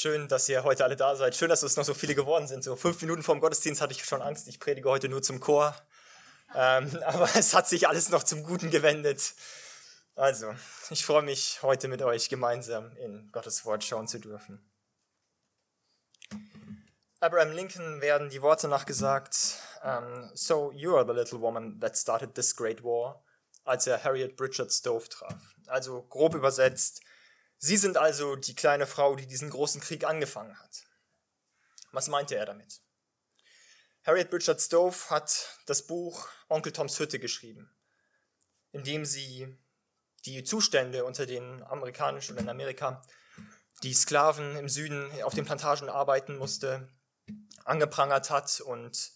Schön, dass ihr heute alle da seid. Schön, dass es noch so viele geworden sind. So fünf Minuten vor dem Gottesdienst hatte ich schon Angst. Ich predige heute nur zum Chor. Ähm, aber es hat sich alles noch zum Guten gewendet. Also, ich freue mich, heute mit euch gemeinsam in Gottes Wort schauen zu dürfen. Abraham Lincoln werden die Worte nachgesagt, um, ähm, So you are the little woman that started this great war, als er Harriet Bridget Stove traf. Also grob übersetzt, Sie sind also die kleine Frau, die diesen großen Krieg angefangen hat. Was meinte er damit? Harriet Bridget Stove hat das Buch Onkel Toms Hütte geschrieben, in dem sie die Zustände unter den amerikanischen oder in Amerika, die Sklaven im Süden auf den Plantagen arbeiten musste, angeprangert hat. Und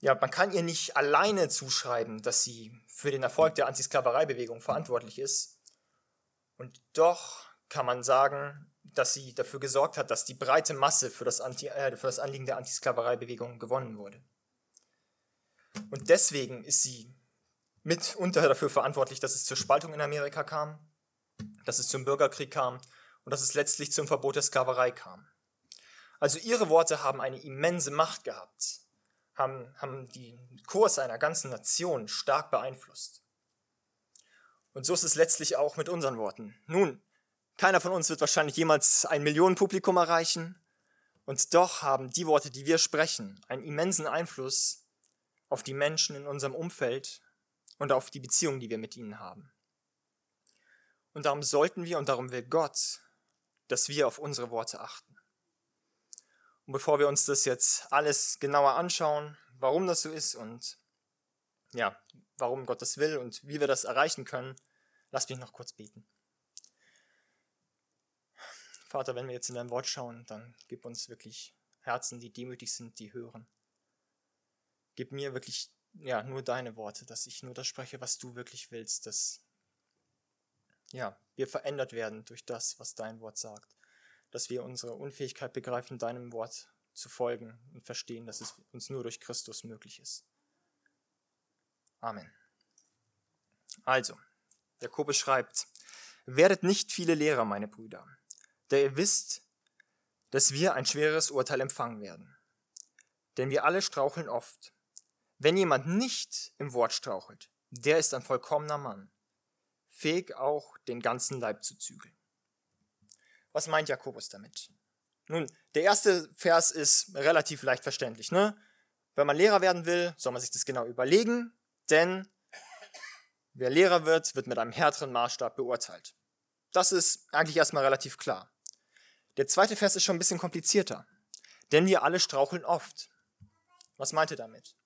ja, man kann ihr nicht alleine zuschreiben, dass sie für den Erfolg der Antisklavereibewegung verantwortlich ist. Und doch kann man sagen, dass sie dafür gesorgt hat, dass die breite Masse für das, Anti, äh, für das Anliegen der Antisklavereibewegung gewonnen wurde. Und deswegen ist sie mitunter dafür verantwortlich, dass es zur Spaltung in Amerika kam, dass es zum Bürgerkrieg kam und dass es letztlich zum Verbot der Sklaverei kam. Also ihre Worte haben eine immense Macht gehabt, haben, haben den Kurs einer ganzen Nation stark beeinflusst. Und so ist es letztlich auch mit unseren Worten. Nun, keiner von uns wird wahrscheinlich jemals ein Millionenpublikum erreichen. Und doch haben die Worte, die wir sprechen, einen immensen Einfluss auf die Menschen in unserem Umfeld und auf die Beziehungen, die wir mit ihnen haben. Und darum sollten wir und darum will Gott, dass wir auf unsere Worte achten. Und bevor wir uns das jetzt alles genauer anschauen, warum das so ist und ja, warum Gott das will und wie wir das erreichen können, lasst mich noch kurz beten. Vater, wenn wir jetzt in dein Wort schauen, dann gib uns wirklich Herzen, die demütig sind, die hören. Gib mir wirklich, ja, nur deine Worte, dass ich nur das spreche, was du wirklich willst, dass, ja, wir verändert werden durch das, was dein Wort sagt. Dass wir unsere Unfähigkeit begreifen, deinem Wort zu folgen und verstehen, dass es uns nur durch Christus möglich ist. Amen. Also, Jakobus schreibt, werdet nicht viele Lehrer, meine Brüder da ihr wisst, dass wir ein schweres Urteil empfangen werden. Denn wir alle straucheln oft. Wenn jemand nicht im Wort strauchelt, der ist ein vollkommener Mann, fähig auch den ganzen Leib zu zügeln. Was meint Jakobus damit? Nun, der erste Vers ist relativ leicht verständlich. Ne? Wenn man Lehrer werden will, soll man sich das genau überlegen, denn wer Lehrer wird, wird mit einem härteren Maßstab beurteilt. Das ist eigentlich erstmal relativ klar. Der zweite Vers ist schon ein bisschen komplizierter. Denn wir alle straucheln oft. Was meint er damit?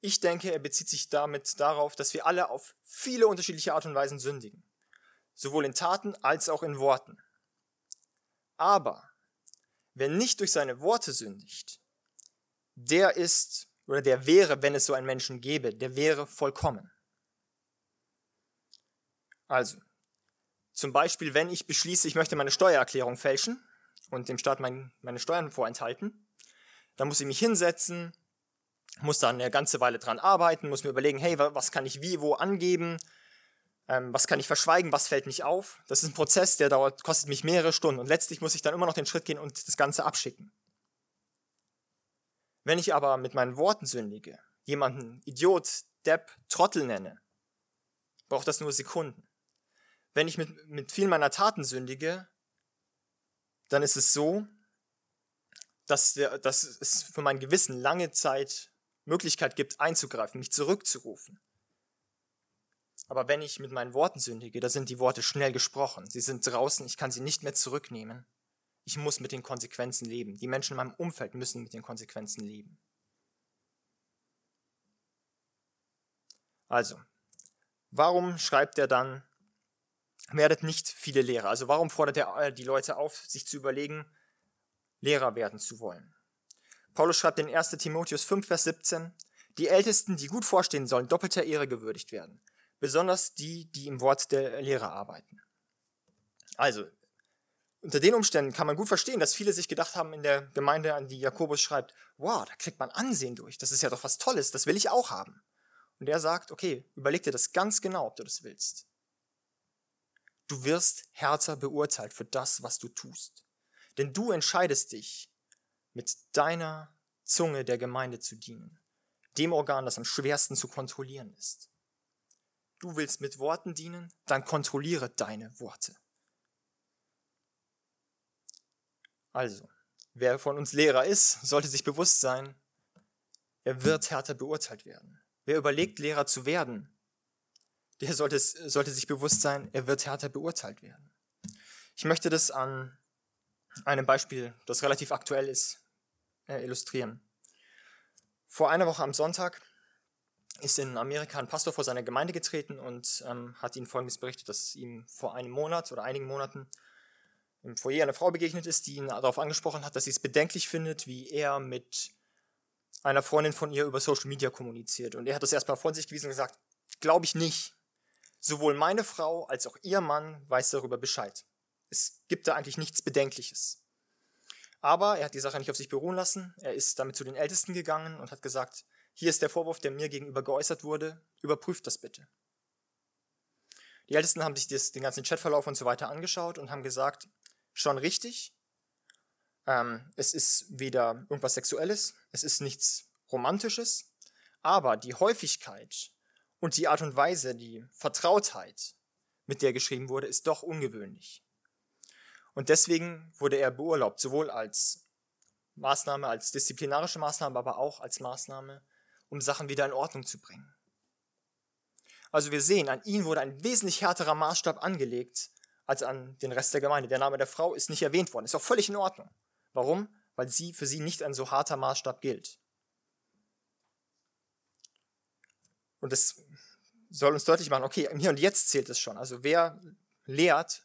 Ich denke, er bezieht sich damit darauf, dass wir alle auf viele unterschiedliche Art und Weisen sündigen. Sowohl in Taten als auch in Worten. Aber wer nicht durch seine Worte sündigt, der ist oder der wäre, wenn es so einen Menschen gäbe, der wäre vollkommen. Also, zum Beispiel, wenn ich beschließe, ich möchte meine Steuererklärung fälschen und dem Staat mein, meine Steuern vorenthalten, dann muss ich mich hinsetzen, muss da eine ganze Weile dran arbeiten, muss mir überlegen, hey, was kann ich wie, wo angeben, ähm, was kann ich verschweigen, was fällt nicht auf. Das ist ein Prozess, der dauert, kostet mich mehrere Stunden und letztlich muss ich dann immer noch den Schritt gehen und das Ganze abschicken. Wenn ich aber mit meinen Worten sündige, jemanden Idiot, Depp, Trottel nenne, braucht das nur Sekunden wenn ich mit, mit vielen meiner Taten sündige, dann ist es so, dass, der, dass es für mein Gewissen lange Zeit Möglichkeit gibt, einzugreifen, mich zurückzurufen. Aber wenn ich mit meinen Worten sündige, da sind die Worte schnell gesprochen. Sie sind draußen, ich kann sie nicht mehr zurücknehmen. Ich muss mit den Konsequenzen leben. Die Menschen in meinem Umfeld müssen mit den Konsequenzen leben. Also, warum schreibt er dann werdet nicht viele Lehrer. Also warum fordert er äh, die Leute auf, sich zu überlegen, Lehrer werden zu wollen? Paulus schreibt in 1 Timotheus 5, Vers 17, die Ältesten, die gut vorstehen sollen, doppelter Ehre gewürdigt werden. Besonders die, die im Wort der Lehrer arbeiten. Also, unter den Umständen kann man gut verstehen, dass viele sich gedacht haben in der Gemeinde, an die Jakobus schreibt, wow, da kriegt man Ansehen durch. Das ist ja doch was Tolles, das will ich auch haben. Und er sagt, okay, überleg dir das ganz genau, ob du das willst. Du wirst härter beurteilt für das, was du tust. Denn du entscheidest dich, mit deiner Zunge der Gemeinde zu dienen, dem Organ, das am schwersten zu kontrollieren ist. Du willst mit Worten dienen, dann kontrolliere deine Worte. Also, wer von uns Lehrer ist, sollte sich bewusst sein, er wird härter beurteilt werden. Wer überlegt, Lehrer zu werden, der sollte, sollte sich bewusst sein, er wird härter beurteilt werden. Ich möchte das an einem Beispiel, das relativ aktuell ist, äh, illustrieren. Vor einer Woche am Sonntag ist in Amerika ein Pastor vor seiner Gemeinde getreten und ähm, hat ihnen Folgendes berichtet, dass ihm vor einem Monat oder einigen Monaten im Foyer eine Frau begegnet ist, die ihn darauf angesprochen hat, dass sie es bedenklich findet, wie er mit einer Freundin von ihr über Social Media kommuniziert. Und er hat das erstmal von sich gewiesen und gesagt, glaube ich nicht. Sowohl meine Frau als auch ihr Mann weiß darüber Bescheid. Es gibt da eigentlich nichts Bedenkliches. Aber er hat die Sache nicht auf sich beruhen lassen. Er ist damit zu den Ältesten gegangen und hat gesagt, hier ist der Vorwurf, der mir gegenüber geäußert wurde, überprüft das bitte. Die Ältesten haben sich das, den ganzen Chatverlauf und so weiter angeschaut und haben gesagt, schon richtig, ähm, es ist weder irgendwas Sexuelles, es ist nichts Romantisches, aber die Häufigkeit und die Art und Weise, die Vertrautheit, mit der geschrieben wurde, ist doch ungewöhnlich. Und deswegen wurde er beurlaubt, sowohl als Maßnahme, als disziplinarische Maßnahme, aber auch als Maßnahme, um Sachen wieder in Ordnung zu bringen. Also wir sehen, an ihn wurde ein wesentlich härterer Maßstab angelegt als an den Rest der Gemeinde. Der Name der Frau ist nicht erwähnt worden, ist auch völlig in Ordnung. Warum? Weil sie für sie nicht ein so harter Maßstab gilt. Und das soll uns deutlich machen, okay, hier und jetzt zählt es schon. Also wer lehrt,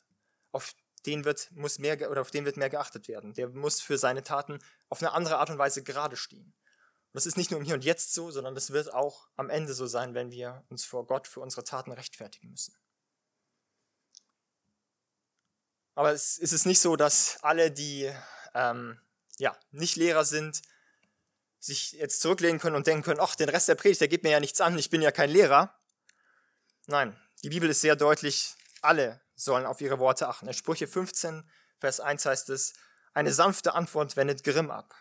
auf den wird, muss mehr, oder auf den wird mehr geachtet werden. Der muss für seine Taten auf eine andere Art und Weise gerade stehen. Und das ist nicht nur im Hier und Jetzt so, sondern das wird auch am Ende so sein, wenn wir uns vor Gott für unsere Taten rechtfertigen müssen. Aber es ist nicht so, dass alle, die ähm, ja, nicht Lehrer sind, sich jetzt zurücklehnen können und denken können, ach, den Rest der Predigt, der geht mir ja nichts an, ich bin ja kein Lehrer. Nein, die Bibel ist sehr deutlich, alle sollen auf ihre Worte achten. In Sprüche 15, Vers 1 heißt es, eine sanfte Antwort wendet Grimm ab,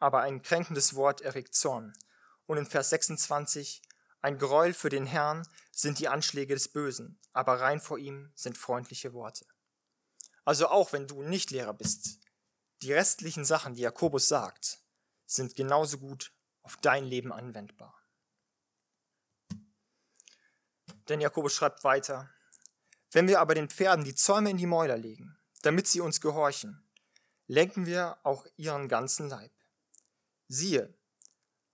aber ein kränkendes Wort erregt Zorn. Und in Vers 26, ein Gräuel für den Herrn sind die Anschläge des Bösen, aber rein vor ihm sind freundliche Worte. Also auch wenn du nicht Lehrer bist, die restlichen Sachen, die Jakobus sagt, sind genauso gut auf dein Leben anwendbar. Denn Jakobus schreibt weiter, wenn wir aber den Pferden die Zäume in die Mäuler legen, damit sie uns gehorchen, lenken wir auch ihren ganzen Leib. Siehe,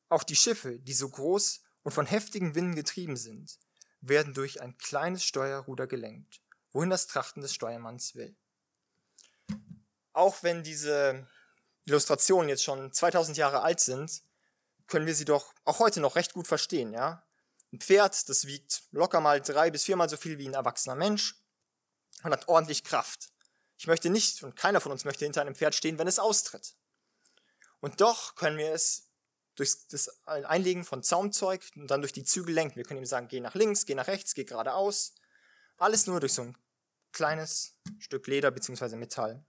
auch die Schiffe, die so groß und von heftigen Winden getrieben sind, werden durch ein kleines Steuerruder gelenkt, wohin das Trachten des Steuermanns will auch wenn diese Illustrationen jetzt schon 2000 Jahre alt sind, können wir sie doch auch heute noch recht gut verstehen, ja? Ein Pferd, das wiegt locker mal drei bis viermal so viel wie ein erwachsener Mensch und hat ordentlich Kraft. Ich möchte nicht, und keiner von uns möchte hinter einem Pferd stehen, wenn es austritt. Und doch können wir es durch das Einlegen von Zaumzeug und dann durch die Zügel lenken. Wir können ihm sagen, geh nach links, geh nach rechts, geh geradeaus. Alles nur durch so ein kleines Stück Leder bzw. Metall.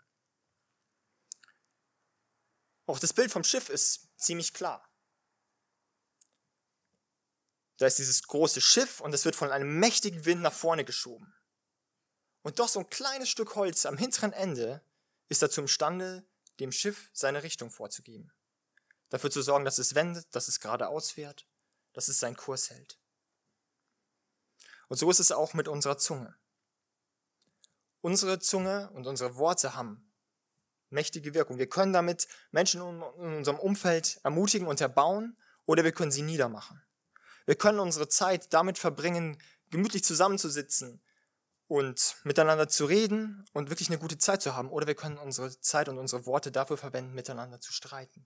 Auch das Bild vom Schiff ist ziemlich klar. Da ist dieses große Schiff und es wird von einem mächtigen Wind nach vorne geschoben. Und doch so ein kleines Stück Holz am hinteren Ende ist dazu imstande, dem Schiff seine Richtung vorzugeben. Dafür zu sorgen, dass es wendet, dass es geradeaus fährt, dass es seinen Kurs hält. Und so ist es auch mit unserer Zunge. Unsere Zunge und unsere Worte haben mächtige Wirkung. Wir können damit Menschen in unserem Umfeld ermutigen und erbauen oder wir können sie niedermachen. Wir können unsere Zeit damit verbringen, gemütlich zusammenzusitzen und miteinander zu reden und wirklich eine gute Zeit zu haben. Oder wir können unsere Zeit und unsere Worte dafür verwenden, miteinander zu streiten.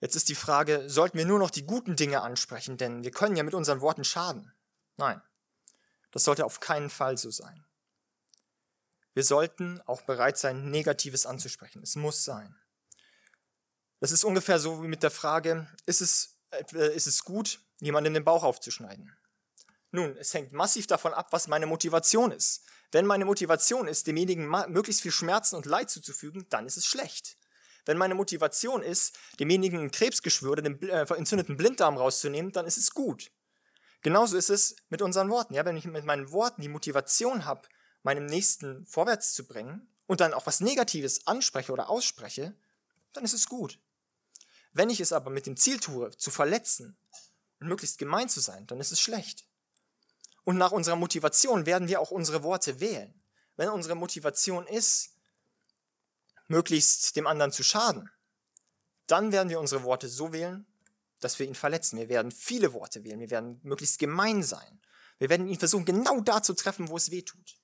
Jetzt ist die Frage, sollten wir nur noch die guten Dinge ansprechen, denn wir können ja mit unseren Worten schaden. Nein, das sollte auf keinen Fall so sein. Wir sollten auch bereit sein, Negatives anzusprechen. Es muss sein. Das ist ungefähr so wie mit der Frage, ist es, äh, ist es gut, jemanden den Bauch aufzuschneiden? Nun, es hängt massiv davon ab, was meine Motivation ist. Wenn meine Motivation ist, demjenigen möglichst viel Schmerzen und Leid zuzufügen, dann ist es schlecht. Wenn meine Motivation ist, demjenigen ein Krebsgeschwür oder den äh, entzündeten Blinddarm rauszunehmen, dann ist es gut. Genauso ist es mit unseren Worten. Ja, wenn ich mit meinen Worten die Motivation habe, meinem Nächsten vorwärts zu bringen und dann auch was Negatives anspreche oder ausspreche, dann ist es gut. Wenn ich es aber mit dem Ziel tue, zu verletzen und möglichst gemein zu sein, dann ist es schlecht. Und nach unserer Motivation werden wir auch unsere Worte wählen. Wenn unsere Motivation ist, möglichst dem anderen zu schaden, dann werden wir unsere Worte so wählen, dass wir ihn verletzen. Wir werden viele Worte wählen. Wir werden möglichst gemein sein. Wir werden ihn versuchen, genau da zu treffen, wo es weh tut.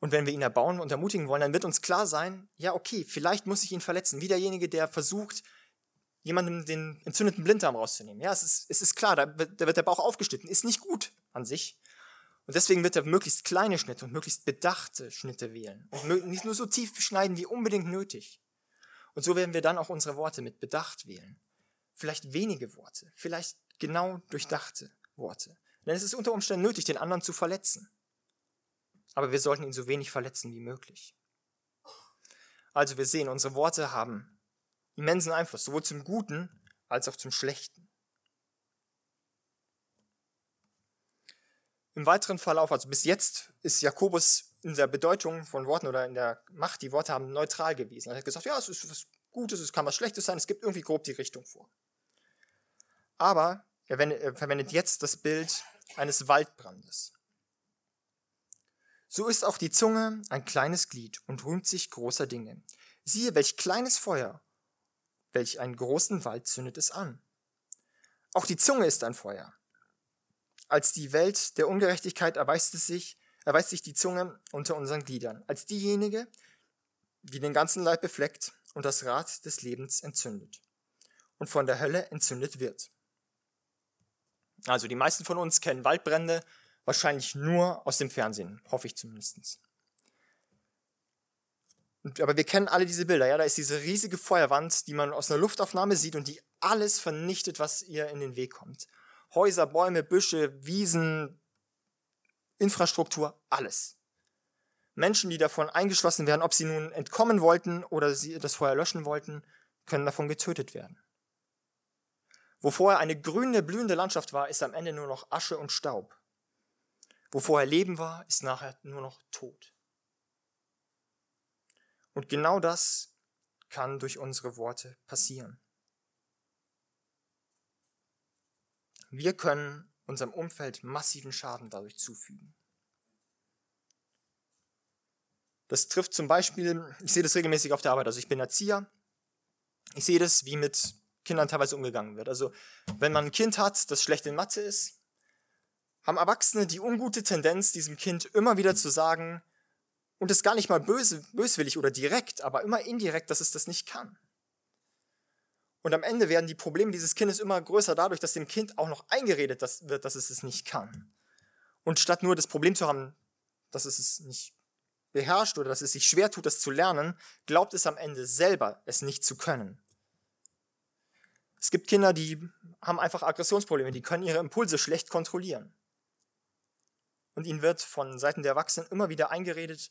Und wenn wir ihn erbauen und ermutigen wollen, dann wird uns klar sein, ja, okay, vielleicht muss ich ihn verletzen. Wie derjenige, der versucht, jemandem den entzündeten Blinddarm rauszunehmen. Ja, es ist, es ist klar, da wird, da wird der Bauch aufgeschnitten. Ist nicht gut an sich. Und deswegen wird er möglichst kleine Schnitte und möglichst bedachte Schnitte wählen. Und nicht nur so tief schneiden wie unbedingt nötig. Und so werden wir dann auch unsere Worte mit Bedacht wählen. Vielleicht wenige Worte, vielleicht genau durchdachte Worte. Denn es ist unter Umständen nötig, den anderen zu verletzen. Aber wir sollten ihn so wenig verletzen wie möglich. Also wir sehen, unsere Worte haben immensen Einfluss, sowohl zum Guten als auch zum Schlechten. im weiteren Verlauf, also bis jetzt ist Jakobus in der Bedeutung von Worten oder in der Macht, die Worte haben, neutral gewesen. Er hat gesagt, ja, es ist was Gutes, es kann was Schlechtes sein, es gibt irgendwie grob die Richtung vor. Aber er verwendet jetzt das Bild eines Waldbrandes. So ist auch die Zunge ein kleines Glied und rühmt sich großer Dinge. Siehe, welch kleines Feuer, welch einen großen Wald zündet es an. Auch die Zunge ist ein Feuer als die Welt der Ungerechtigkeit erweist, es sich, erweist sich die Zunge unter unseren Gliedern, als diejenige, die den ganzen Leib befleckt und das Rad des Lebens entzündet und von der Hölle entzündet wird. Also die meisten von uns kennen Waldbrände wahrscheinlich nur aus dem Fernsehen, hoffe ich zumindest. aber wir kennen alle diese Bilder, ja, da ist diese riesige Feuerwand, die man aus einer Luftaufnahme sieht und die alles vernichtet, was ihr in den Weg kommt. Häuser, Bäume, Büsche, Wiesen, Infrastruktur, alles. Menschen, die davon eingeschlossen werden, ob sie nun entkommen wollten oder sie das Feuer löschen wollten, können davon getötet werden. Wo vorher eine grüne, blühende Landschaft war, ist am Ende nur noch Asche und Staub. Wo vorher Leben war, ist nachher nur noch Tod. Und genau das kann durch unsere Worte passieren. Wir können unserem Umfeld massiven Schaden dadurch zufügen. Das trifft zum Beispiel, ich sehe das regelmäßig auf der Arbeit, also ich bin Erzieher, ich sehe das, wie mit Kindern teilweise umgegangen wird. Also wenn man ein Kind hat, das schlecht in Mathe ist, haben Erwachsene die ungute Tendenz, diesem Kind immer wieder zu sagen, und es gar nicht mal böse, böswillig oder direkt, aber immer indirekt, dass es das nicht kann. Und am Ende werden die Probleme dieses Kindes immer größer dadurch, dass dem Kind auch noch eingeredet wird, dass es es nicht kann. Und statt nur das Problem zu haben, dass es es nicht beherrscht oder dass es sich schwer tut, das zu lernen, glaubt es am Ende selber, es nicht zu können. Es gibt Kinder, die haben einfach Aggressionsprobleme, die können ihre Impulse schlecht kontrollieren. Und ihnen wird von Seiten der Erwachsenen immer wieder eingeredet,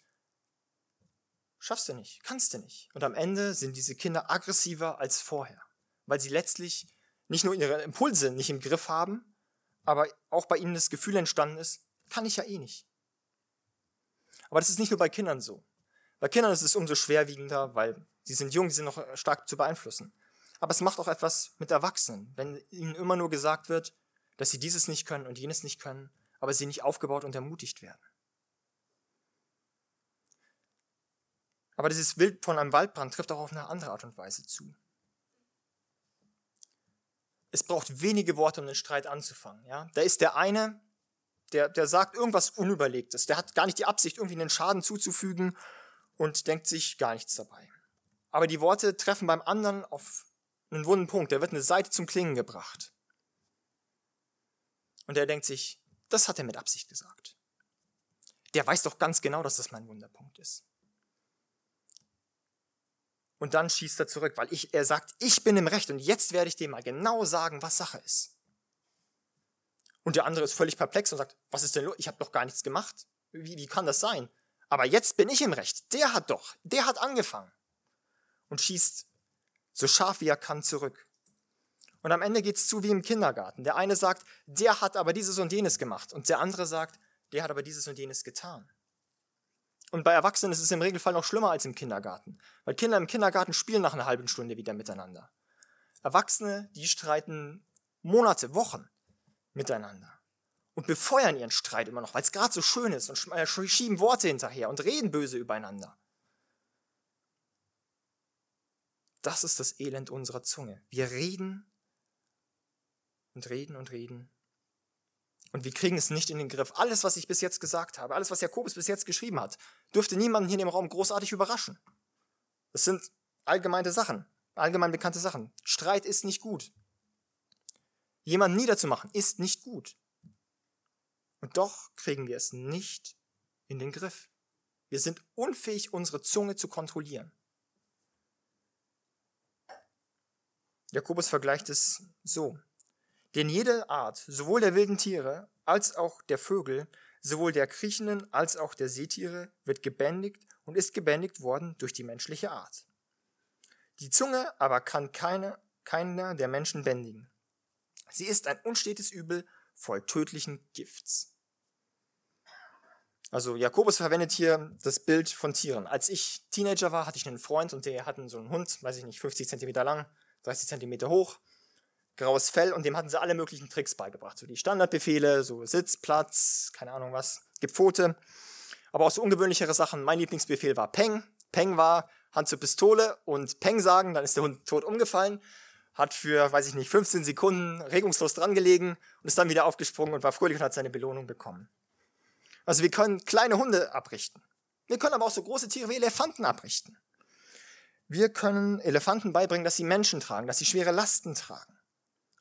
schaffst du nicht, kannst du nicht. Und am Ende sind diese Kinder aggressiver als vorher weil sie letztlich nicht nur ihre Impulse nicht im Griff haben, aber auch bei ihnen das Gefühl entstanden ist, kann ich ja eh nicht. Aber das ist nicht nur bei Kindern so. Bei Kindern ist es umso schwerwiegender, weil sie sind jung, sie sind noch stark zu beeinflussen. Aber es macht auch etwas mit Erwachsenen, wenn ihnen immer nur gesagt wird, dass sie dieses nicht können und jenes nicht können, aber sie nicht aufgebaut und ermutigt werden. Aber dieses Bild von einem Waldbrand trifft auch auf eine andere Art und Weise zu es braucht wenige Worte, um den Streit anzufangen. Ja? Da ist der eine, der, der sagt irgendwas Unüberlegtes. Der hat gar nicht die Absicht, irgendwie einen Schaden zuzufügen und denkt sich gar nichts dabei. Aber die Worte treffen beim anderen auf einen wunden Punkt. Der wird eine Seite zum Klingen gebracht. Und er denkt sich, das hat er mit Absicht gesagt. Der weiß doch ganz genau, dass das mein Wunderpunkt ist. Und dann schießt er zurück, weil ich, er sagt, ich bin im Recht und jetzt werde ich dir mal genau sagen, was Sache ist. Und der andere ist völlig perplex und sagt, was ist denn los? Ich habe doch gar nichts gemacht. Wie, wie kann das sein? Aber jetzt bin ich im Recht. Der hat doch, der hat angefangen. Und schießt so scharf wie er kann zurück. Und am Ende geht's zu wie im Kindergarten. Der eine sagt, der hat aber dieses und jenes gemacht. Und der andere sagt, der hat aber dieses und jenes getan. Und bei Erwachsenen ist es im Regelfall noch schlimmer als im Kindergarten. Weil Kinder im Kindergarten spielen nach einer halben Stunde wieder miteinander. Erwachsene, die streiten Monate, Wochen miteinander und befeuern ihren Streit immer noch, weil es gerade so schön ist und äh, schieben Worte hinterher und reden böse übereinander. Das ist das Elend unserer Zunge. Wir reden und reden und reden. Und wir kriegen es nicht in den Griff. Alles, was ich bis jetzt gesagt habe, alles, was Jakobus bis jetzt geschrieben hat, dürfte niemanden hier in dem Raum großartig überraschen. Das sind allgemeine Sachen, allgemein bekannte Sachen. Streit ist nicht gut. Jemanden niederzumachen ist nicht gut. Und doch kriegen wir es nicht in den Griff. Wir sind unfähig, unsere Zunge zu kontrollieren. Jakobus vergleicht es so. Denn jede Art, sowohl der wilden Tiere als auch der Vögel, sowohl der kriechenden als auch der Seetiere, wird gebändigt und ist gebändigt worden durch die menschliche Art. Die Zunge aber kann keine, keiner der Menschen bändigen. Sie ist ein unstetes Übel voll tödlichen Gifts. Also Jakobus verwendet hier das Bild von Tieren. Als ich Teenager war, hatte ich einen Freund und der hatte so einen Hund, weiß ich nicht, 50 Zentimeter lang, 30 Zentimeter hoch, graues Fell und dem hatten sie alle möglichen Tricks beigebracht. So die Standardbefehle, so Sitz, Platz, keine Ahnung was, gib Pfote. Aber auch so ungewöhnlichere Sachen. Mein Lieblingsbefehl war Peng. Peng war Hand zur Pistole und Peng sagen, dann ist der Hund tot umgefallen hat für, weiß ich nicht, 15 Sekunden regungslos dran gelegen und ist dann wieder aufgesprungen und war fröhlich und hat seine Belohnung bekommen. Also wir können kleine Hunde abrichten. Wir können aber auch so große Tiere wie Elefanten abrichten. Wir können Elefanten beibringen, dass sie Menschen tragen, dass sie schwere Lasten tragen.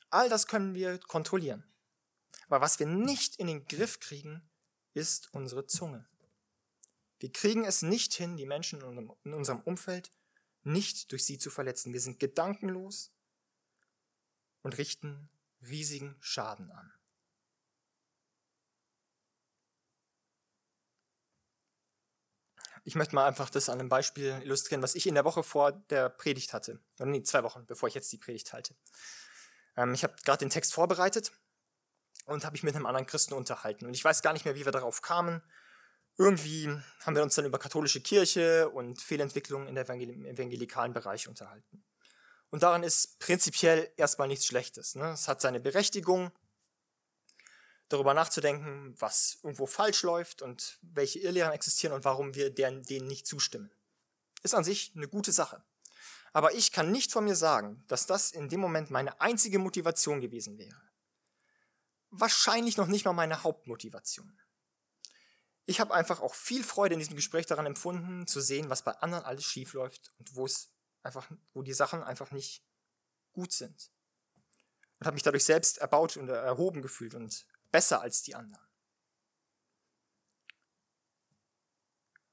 All das können wir kontrollieren. Aber was wir nicht in den Griff kriegen, ist unsere Zunge. Wir kriegen es nicht hin, die Menschen in unserem Umfeld nicht durch sie zu verletzen. Wir sind gedankenlos, und richten riesigen Schaden an. Ich möchte mal einfach das an einem Beispiel illustrieren, was ich in der Woche vor der Predigt hatte. Oder nee, zwei Wochen, bevor ich jetzt die Predigt halte. Ähm, ich habe gerade den Text vorbereitet und habe mich mit einem anderen Christen unterhalten. Und ich weiß gar nicht mehr, wie wir darauf kamen. Irgendwie haben wir uns dann über katholische Kirche und Fehlentwicklungen in der evangelikalen Bereich unterhalten. Und daran ist prinzipiell erstmal nichts Schlechtes. Ne? Es hat seine Berechtigung, darüber nachzudenken, was irgendwo falsch läuft und welche Irrlehren existieren und warum wir denen, denen nicht zustimmen. Ist an sich eine gute Sache. Aber ich kann nicht von mir sagen, dass das in dem Moment meine einzige Motivation gewesen wäre. Wahrscheinlich noch nicht mal meine Hauptmotivation. Ich habe einfach auch viel Freude in diesem Gespräch daran empfunden, zu sehen, was bei anderen alles schief läuft und wo es einfach, wo die Sachen einfach nicht gut sind. Und habe mich dadurch selbst erbaut und erhoben gefühlt und besser als die anderen.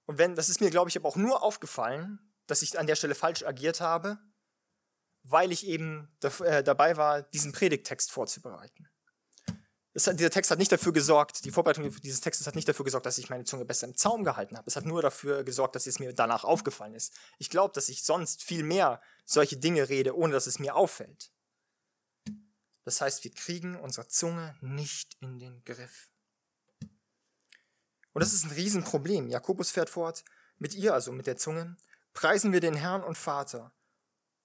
Und wenn, das ist mir, glaube ich, aber auch nur aufgefallen, dass ich an der Stelle falsch agiert habe, weil ich eben äh, dabei war, diesen Predigttext vorzubereiten. Hat, dieser Text hat nicht dafür gesorgt, die Vorbereitung dieses Textes hat nicht dafür gesorgt, dass ich meine Zunge besser im Zaum gehalten habe. Es hat nur dafür gesorgt, dass es mir danach aufgefallen ist. Ich glaube, dass ich sonst viel mehr solche Dinge rede, ohne dass es mir auffällt. Das heißt, wir kriegen unsere Zunge nicht in den Griff. Und das ist ein Riesenproblem. Jakobus fährt fort, mit ihr, also mit der Zunge, preisen wir den Herrn und Vater.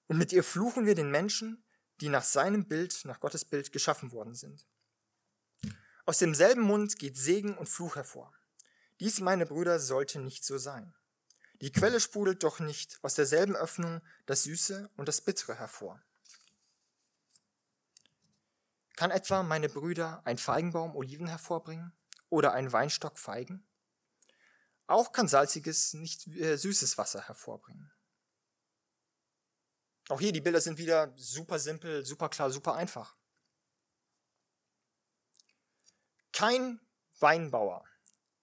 Und mit ihr fluchen wir den Menschen, die nach seinem Bild, nach Gottes Bild geschaffen worden sind. Aus demselben Mund geht Segen und Fluch hervor. Dies, meine Brüder, sollte nicht so sein. Die Quelle sprudelt doch nicht aus derselben Öffnung das Süße und das Bittere hervor. Kann etwa, meine Brüder, ein Feigenbaum Oliven hervorbringen oder ein Weinstock Feigen? Auch kann salziges, nicht äh, süßes Wasser hervorbringen. Auch hier, die Bilder sind wieder super simpel, super klar, super einfach. Kein Weinbauer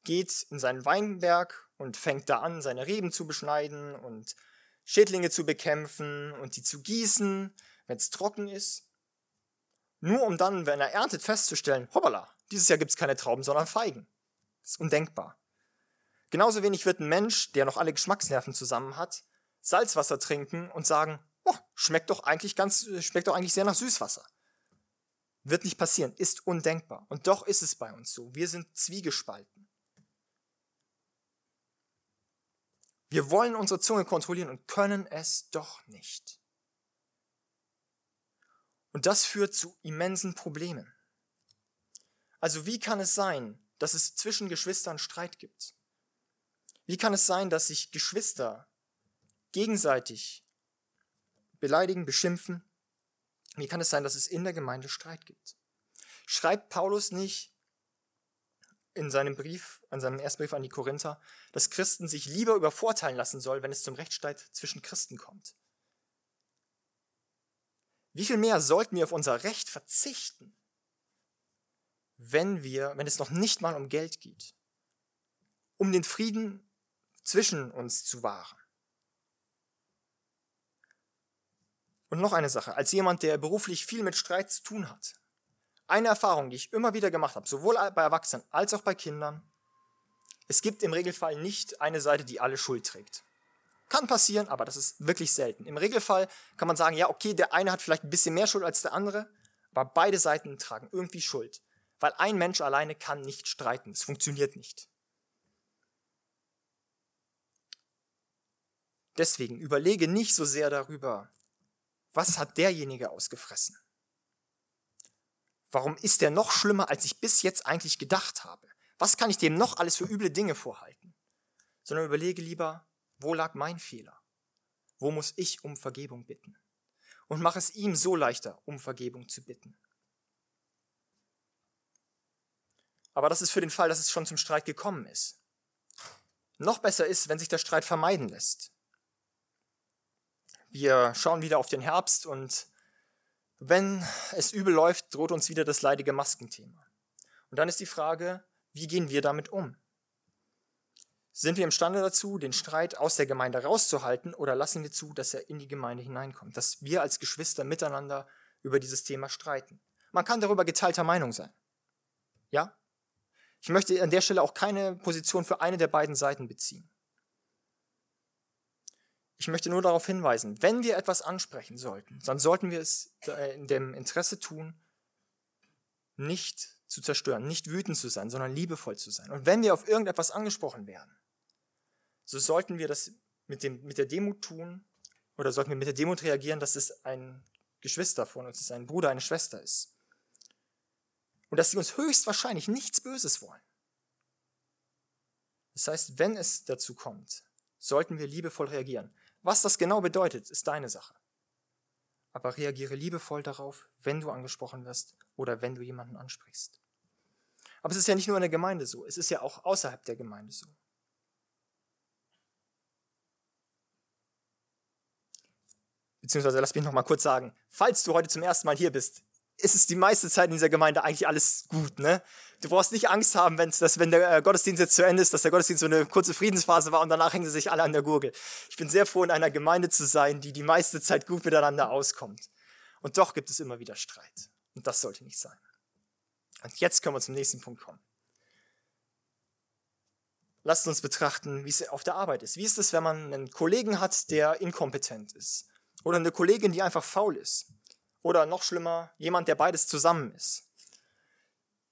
geht in seinen Weinberg und fängt da an, seine Reben zu beschneiden und Schädlinge zu bekämpfen und die zu gießen, wenn es trocken ist. Nur um dann, wenn er erntet, festzustellen, hoppala, Dieses Jahr gibt es keine Trauben, sondern Feigen. Das ist undenkbar. Genauso wenig wird ein Mensch, der noch alle Geschmacksnerven zusammen hat, Salzwasser trinken und sagen, oh, schmeckt doch eigentlich ganz, schmeckt doch eigentlich sehr nach Süßwasser. Wird nicht passieren, ist undenkbar. Und doch ist es bei uns so. Wir sind zwiegespalten. Wir wollen unsere Zunge kontrollieren und können es doch nicht. Und das führt zu immensen Problemen. Also wie kann es sein, dass es zwischen Geschwistern Streit gibt? Wie kann es sein, dass sich Geschwister gegenseitig beleidigen, beschimpfen? Wie kann es sein, dass es in der Gemeinde Streit gibt? Schreibt Paulus nicht in seinem Brief, an seinem ersten Brief an die Korinther, dass Christen sich lieber übervorteilen lassen soll, wenn es zum Rechtsstreit zwischen Christen kommt? Wie viel mehr sollten wir auf unser Recht verzichten, wenn wir, wenn es noch nicht mal um Geld geht, um den Frieden zwischen uns zu wahren? Und noch eine Sache, als jemand, der beruflich viel mit Streit zu tun hat. Eine Erfahrung, die ich immer wieder gemacht habe, sowohl bei Erwachsenen als auch bei Kindern. Es gibt im Regelfall nicht eine Seite, die alle Schuld trägt. Kann passieren, aber das ist wirklich selten. Im Regelfall kann man sagen, ja, okay, der eine hat vielleicht ein bisschen mehr Schuld als der andere, aber beide Seiten tragen irgendwie Schuld. Weil ein Mensch alleine kann nicht streiten. Es funktioniert nicht. Deswegen überlege nicht so sehr darüber, was hat derjenige ausgefressen? Warum ist der noch schlimmer, als ich bis jetzt eigentlich gedacht habe? Was kann ich dem noch alles für üble Dinge vorhalten? Sondern überlege lieber, wo lag mein Fehler? Wo muss ich um Vergebung bitten? Und mach es ihm so leichter, um Vergebung zu bitten. Aber das ist für den Fall, dass es schon zum Streit gekommen ist. Noch besser ist, wenn sich der Streit vermeiden lässt. Wir schauen wieder auf den Herbst und wenn es übel läuft, droht uns wieder das leidige Maskenthema. Und dann ist die Frage, wie gehen wir damit um? Sind wir imstande dazu, den Streit aus der Gemeinde rauszuhalten oder lassen wir zu, dass er in die Gemeinde hineinkommt, dass wir als Geschwister miteinander über dieses Thema streiten? Man kann darüber geteilter Meinung sein. Ja? Ich möchte an der Stelle auch keine Position für eine der beiden Seiten beziehen. Ich möchte nur darauf hinweisen, wenn wir etwas ansprechen sollten, dann sollten wir es in dem Interesse tun, nicht zu zerstören, nicht wütend zu sein, sondern liebevoll zu sein. Und wenn wir auf irgendetwas angesprochen werden, so sollten wir das mit, dem, mit der Demut tun oder sollten wir mit der Demut reagieren, dass es ein Geschwister von uns ist, ein Bruder, eine Schwester ist. Und dass sie uns höchstwahrscheinlich nichts Böses wollen. Das heißt, wenn es dazu kommt, sollten wir liebevoll reagieren. Was das genau bedeutet, ist deine Sache. Aber reagiere liebevoll darauf, wenn du angesprochen wirst oder wenn du jemanden ansprichst. Aber es ist ja nicht nur in der Gemeinde so, es ist ja auch außerhalb der Gemeinde so. Beziehungsweise lass mich noch mal kurz sagen, falls du heute zum ersten Mal hier bist, ist es die meiste Zeit in dieser Gemeinde eigentlich alles gut. Ne? Du brauchst nicht Angst haben, wenn's, dass, wenn der äh, Gottesdienst jetzt zu Ende ist, dass der Gottesdienst so eine kurze Friedensphase war und danach hängen sie sich alle an der Gurgel. Ich bin sehr froh, in einer Gemeinde zu sein, die die meiste Zeit gut miteinander auskommt. Und doch gibt es immer wieder Streit. Und das sollte nicht sein. Und jetzt können wir zum nächsten Punkt kommen. Lasst uns betrachten, wie es auf der Arbeit ist. Wie ist es, wenn man einen Kollegen hat, der inkompetent ist? Oder eine Kollegin, die einfach faul ist? Oder noch schlimmer, jemand, der beides zusammen ist.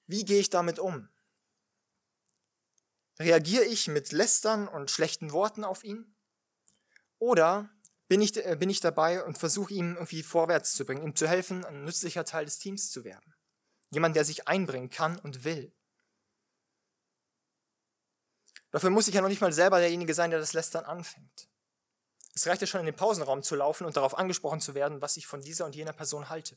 Wie gehe ich damit um? Reagiere ich mit Lästern und schlechten Worten auf ihn? Oder bin ich, äh, bin ich dabei und versuche ihm irgendwie vorwärts zu bringen, ihm zu helfen, ein nützlicher Teil des Teams zu werden? Jemand, der sich einbringen kann und will. Dafür muss ich ja noch nicht mal selber derjenige sein, der das Lästern anfängt. Es reicht ja schon in den Pausenraum zu laufen und darauf angesprochen zu werden, was ich von dieser und jener Person halte.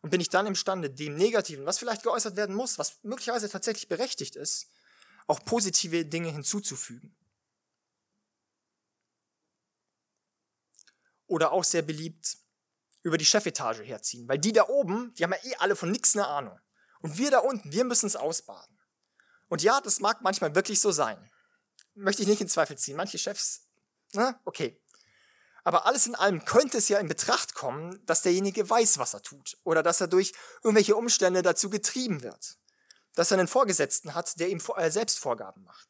Und bin ich dann imstande, dem Negativen, was vielleicht geäußert werden muss, was möglicherweise tatsächlich berechtigt ist, auch positive Dinge hinzuzufügen. Oder auch sehr beliebt über die Chefetage herziehen, weil die da oben, die haben ja eh alle von nichts eine Ahnung. Und wir da unten, wir müssen es ausbaden. Und ja, das mag manchmal wirklich so sein. Möchte ich nicht in Zweifel ziehen. Manche Chefs na, okay. Aber alles in allem könnte es ja in Betracht kommen, dass derjenige weiß, was er tut oder dass er durch irgendwelche Umstände dazu getrieben wird. dass er einen Vorgesetzten hat, der ihm äh, selbst Vorgaben macht.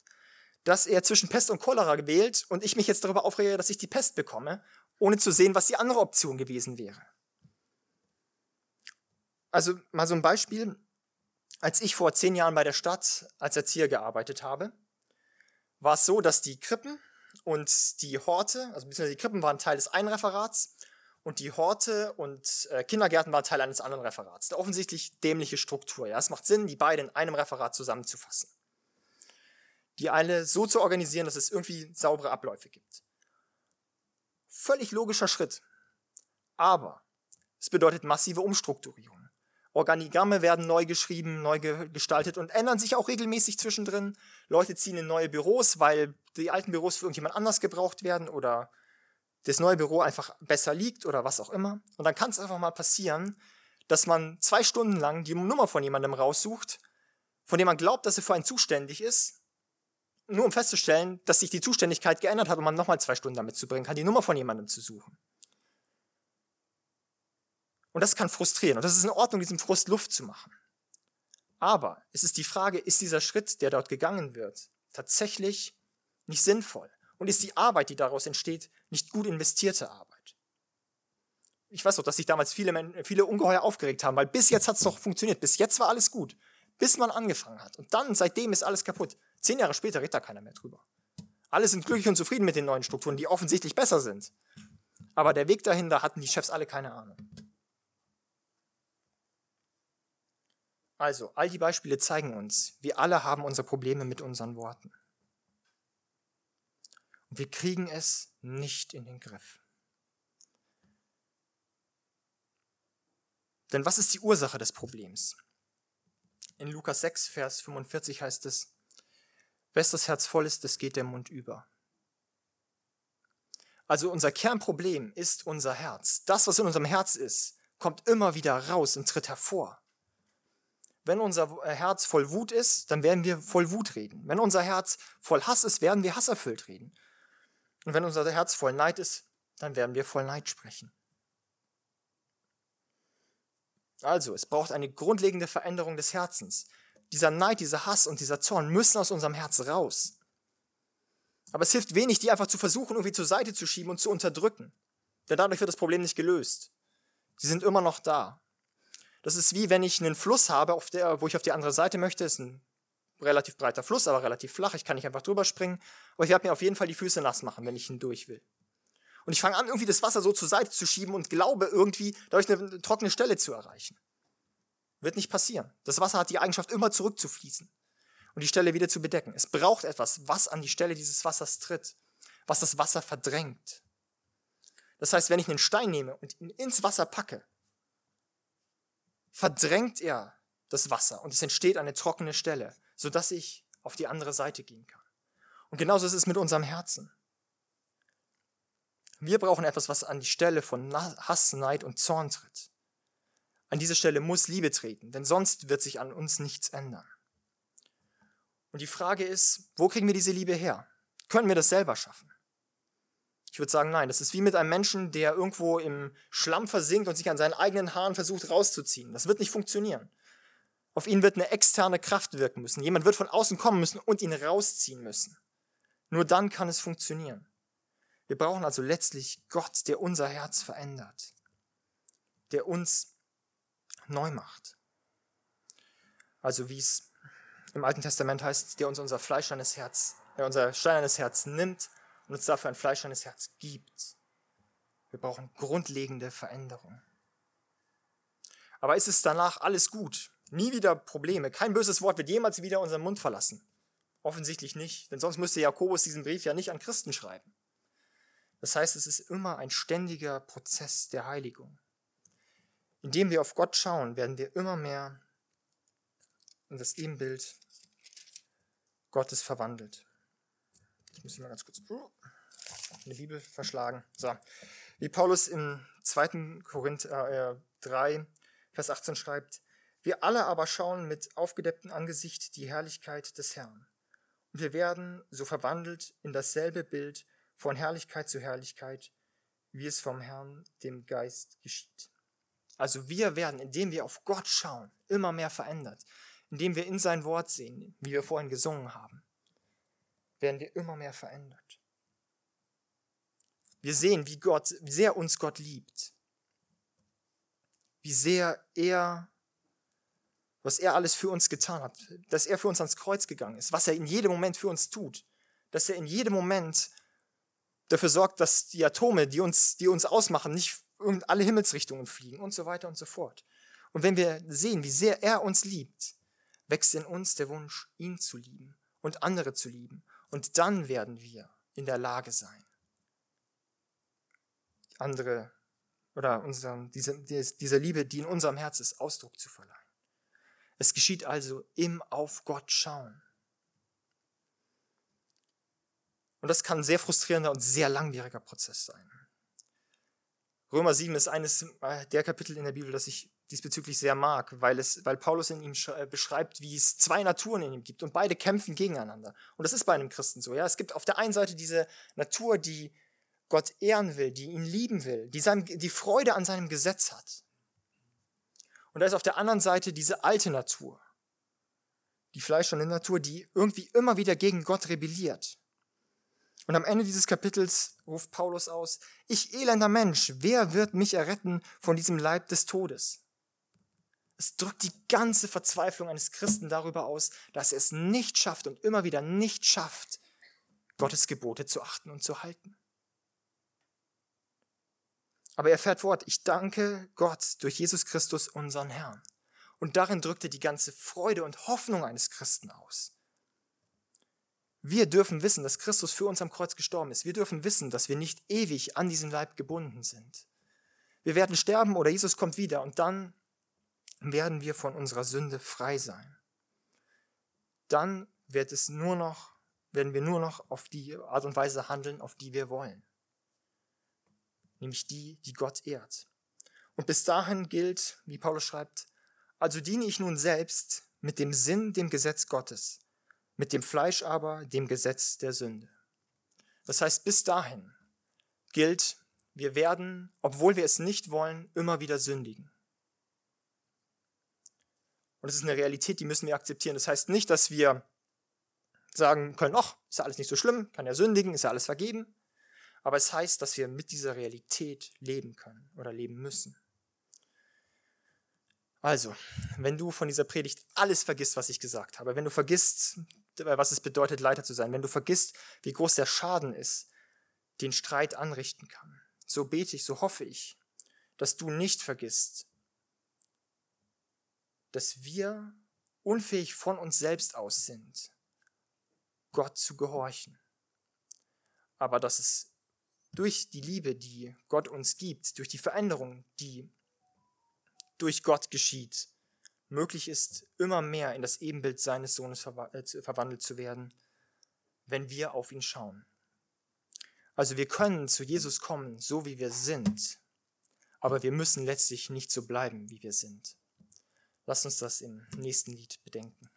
Dass er zwischen Pest und Cholera wählt und ich mich jetzt darüber aufrege, dass ich die Pest bekomme, ohne zu sehen, was die andere Option gewesen wäre. Also mal so ein Beispiel. Als ich vor zehn Jahren bei der Stadt als Erzieher gearbeitet habe, war es so, dass die Krippen und die Horte, also beziehungsweise die Krippen waren Teil des einen Referats und die Horte und äh, Kindergärten waren Teil eines anderen Referats. Eine offensichtlich dämliche Struktur. Ja, es macht Sinn, die beiden in einem Referat zusammenzufassen. Die alle so zu organisieren, dass es irgendwie saubere Abläufe gibt. Völlig logischer Schritt. Aber es bedeutet massive Umstrukturierung. Organigramme werden neu geschrieben, neu gestaltet und ändern sich auch regelmäßig zwischendrin. Leute ziehen in neue Büros, weil die alten Büros für irgendjemand anders gebraucht werden oder das neue Büro einfach besser liegt oder was auch immer. Und dann kann es einfach mal passieren, dass man zwei Stunden lang die Nummer von jemandem raussucht, von dem man glaubt, dass er für einen zuständig ist, nur um festzustellen, dass sich die Zuständigkeit geändert hat und man nochmal zwei Stunden damit zu bringen kann, die Nummer von jemandem zu suchen. Und das kann frustrieren. Und das ist in Ordnung, diesem Frust Luft zu machen. Aber es ist die Frage, ist dieser Schritt, der dort gegangen wird, tatsächlich nicht sinnvoll? Und ist die Arbeit, die daraus entsteht, nicht gut investierte Arbeit? Ich weiß doch, dass sich damals viele, viele ungeheuer aufgeregt haben, weil bis jetzt hat es doch funktioniert. Bis jetzt war alles gut. Bis man angefangen hat. Und dann, seitdem ist alles kaputt. Zehn Jahre später redet da keiner mehr drüber. Alle sind glücklich und zufrieden mit den neuen Strukturen, die offensichtlich besser sind. Aber der Weg dahin, da hatten die Chefs alle keine Ahnung. Also, all die Beispiele zeigen uns, wir alle haben unsere Probleme mit unseren Worten. Und wir kriegen es nicht in den Griff. Denn was ist die Ursache des Problems? In Lukas 6, Vers 45 heißt es, Wes das Herz voll ist, das geht der Mund über. Also unser Kernproblem ist unser Herz. Das, was in unserem Herz ist, kommt immer wieder raus und tritt hervor. Wenn unser äh, Herz voll Wut ist, dann werden wir voll Wut reden. Wenn unser Herz voll Hass ist, werden wir hasserfüllt reden. Und wenn unser Herz voll Neid ist, dann werden wir voll Neid sprechen. Also, es braucht eine grundlegende Veränderung des Herzens. Dieser Neid, dieser Hass und dieser Zorn müssen aus unserem Herz raus. Aber es hilft wenig, die einfach zu versuchen, irgendwie zur Seite zu schieben und zu unterdrücken. Denn dadurch wird das Problem nicht gelöst. Sie sind immer noch da. Das ist wie wenn ich einen Fluss habe, auf der, wo ich auf die andere Seite möchte. Ist ein relativ breiter Fluss, aber relativ flach. Ich kann nicht einfach drüber springen. Aber ich werde mir auf jeden Fall die Füße nass machen, wenn ich hindurch will. Und ich fange an, irgendwie das Wasser so zur Seite zu schieben und glaube irgendwie, dadurch eine trockene Stelle zu erreichen. Wird nicht passieren. Das Wasser hat die Eigenschaft, immer zurückzufließen und die Stelle wieder zu bedecken. Es braucht etwas, was an die Stelle dieses Wassers tritt, was das Wasser verdrängt. Das heißt, wenn ich einen Stein nehme und ihn ins Wasser packe, verdrängt er das Wasser und es entsteht eine trockene Stelle, sodass ich auf die andere Seite gehen kann. Und genauso ist es mit unserem Herzen. Wir brauchen etwas, was an die Stelle von Hass, Neid und Zorn tritt. An diese Stelle muss Liebe treten, denn sonst wird sich an uns nichts ändern. Und die Frage ist, wo kriegen wir diese Liebe her? Können wir das selber schaffen? Ich würde sagen, nein. Das ist wie mit einem Menschen, der irgendwo im Schlamm versinkt und sich an seinen eigenen Haaren versucht rauszuziehen. Das wird nicht funktionieren. Auf ihn wird eine externe Kraft wirken müssen. Jemand wird von außen kommen müssen und ihn rausziehen müssen. Nur dann kann es funktionieren. Wir brauchen also letztlich Gott, der unser Herz verändert, der uns neu macht. Also wie es im Alten Testament heißt, der uns unser fleischernes Herz, der unser steinernes Herz nimmt und uns dafür ein fleischernes Herz gibt. Wir brauchen grundlegende Veränderung. Aber ist es danach alles gut? Nie wieder Probleme. Kein böses Wort wird jemals wieder unseren Mund verlassen. Offensichtlich nicht, denn sonst müsste Jakobus diesen Brief ja nicht an Christen schreiben. Das heißt, es ist immer ein ständiger Prozess der Heiligung. Indem wir auf Gott schauen, werden wir immer mehr in das Ebenbild Gottes verwandelt. Ich muss mal ganz kurz eine Bibel verschlagen. So. Wie Paulus im 2. Korinther äh, 3, Vers 18 schreibt, wir alle aber schauen mit aufgedecktem Angesicht die Herrlichkeit des Herrn. Und wir werden so verwandelt in dasselbe Bild von Herrlichkeit zu Herrlichkeit, wie es vom Herrn, dem Geist, geschieht. Also wir werden, indem wir auf Gott schauen, immer mehr verändert. indem wir in sein Wort sehen, wie wir vorhin gesungen haben, werden wir immer mehr verändert. Wir sehen, wie Gott, wie sehr uns Gott liebt. Wie sehr er, was er alles für uns getan hat, dass er für uns ans Kreuz gegangen ist, was er in jedem Moment für uns tut, dass er in jedem Moment dafür sorgt, dass die Atome, die uns, die uns ausmachen, nicht in alle Himmelsrichtungen fliegen und so weiter und so fort. Und wenn wir sehen, wie sehr er uns liebt, wächst in uns der Wunsch, ihn zu lieben und andere zu lieben. Und dann werden wir in der Lage sein, andere oder unserem, diese, dieser Liebe, die in unserem Herz ist, Ausdruck zu verleihen. Es geschieht also im Auf Gott schauen. Und das kann ein sehr frustrierender und sehr langwieriger Prozess sein. Römer 7 ist eines der Kapitel in der Bibel, das ich diesbezüglich sehr mag, weil, es, weil Paulus in ihm äh, beschreibt, wie es zwei Naturen in ihm gibt und beide kämpfen gegeneinander. Und das ist bei einem Christen so. Ja? Es gibt auf der einen Seite diese Natur, die Gott ehren will, die ihn lieben will, die, seinem, die Freude an seinem Gesetz hat. Und da ist auf der anderen Seite diese alte Natur, die fleischende Natur, die irgendwie immer wieder gegen Gott rebelliert. Und am Ende dieses Kapitels ruft Paulus aus, ich elender Mensch, wer wird mich erretten von diesem Leib des Todes? Es drückt die ganze Verzweiflung eines Christen darüber aus, dass er es nicht schafft und immer wieder nicht schafft, Gottes Gebote zu achten und zu halten. Aber er fährt fort, ich danke Gott durch Jesus Christus, unseren Herrn. Und darin drückt er die ganze Freude und Hoffnung eines Christen aus. Wir dürfen wissen, dass Christus für uns am Kreuz gestorben ist. Wir dürfen wissen, dass wir nicht ewig an diesen Leib gebunden sind. Wir werden sterben oder Jesus kommt wieder und dann werden wir von unserer Sünde frei sein. Dann wird es nur noch, werden wir nur noch auf die Art und Weise handeln, auf die wir wollen. Nämlich die, die Gott ehrt. Und bis dahin gilt, wie Paulus schreibt, also diene ich nun selbst mit dem Sinn dem Gesetz Gottes mit dem Fleisch aber dem Gesetz der Sünde. Das heißt, bis dahin gilt, wir werden, obwohl wir es nicht wollen, immer wieder sündigen. Und das ist eine Realität, die müssen wir akzeptieren. Das heißt nicht, dass wir sagen können, ach, ist ja alles nicht so schlimm, kann ja sündigen, ist ja alles vergeben. Aber es heißt, dass wir mit dieser Realität leben können oder leben müssen. Also, wenn du von dieser Predigt alles vergisst, was ich gesagt habe, wenn du vergisst, was es bedeutet, Leiter zu sein, wenn du vergisst, wie groß der Schaden ist, den Streit anrichten kann, so bete ich, so hoffe ich, dass du nicht vergisst, dass wir unfähig von uns selbst aus sind, Gott zu gehorchen. Aber dass es durch die Liebe, die Gott uns gibt, durch die Veränderung, die durch Gott geschieht, möglich ist, immer mehr in das Ebenbild seines Sohnes äh, verwandelt zu werden, wenn wir auf ihn schauen. Also wir können zu Jesus kommen, so wie wir sind, aber wir müssen letztlich nicht so bleiben, wie wir sind. Lass uns das im nächsten Lied bedenken.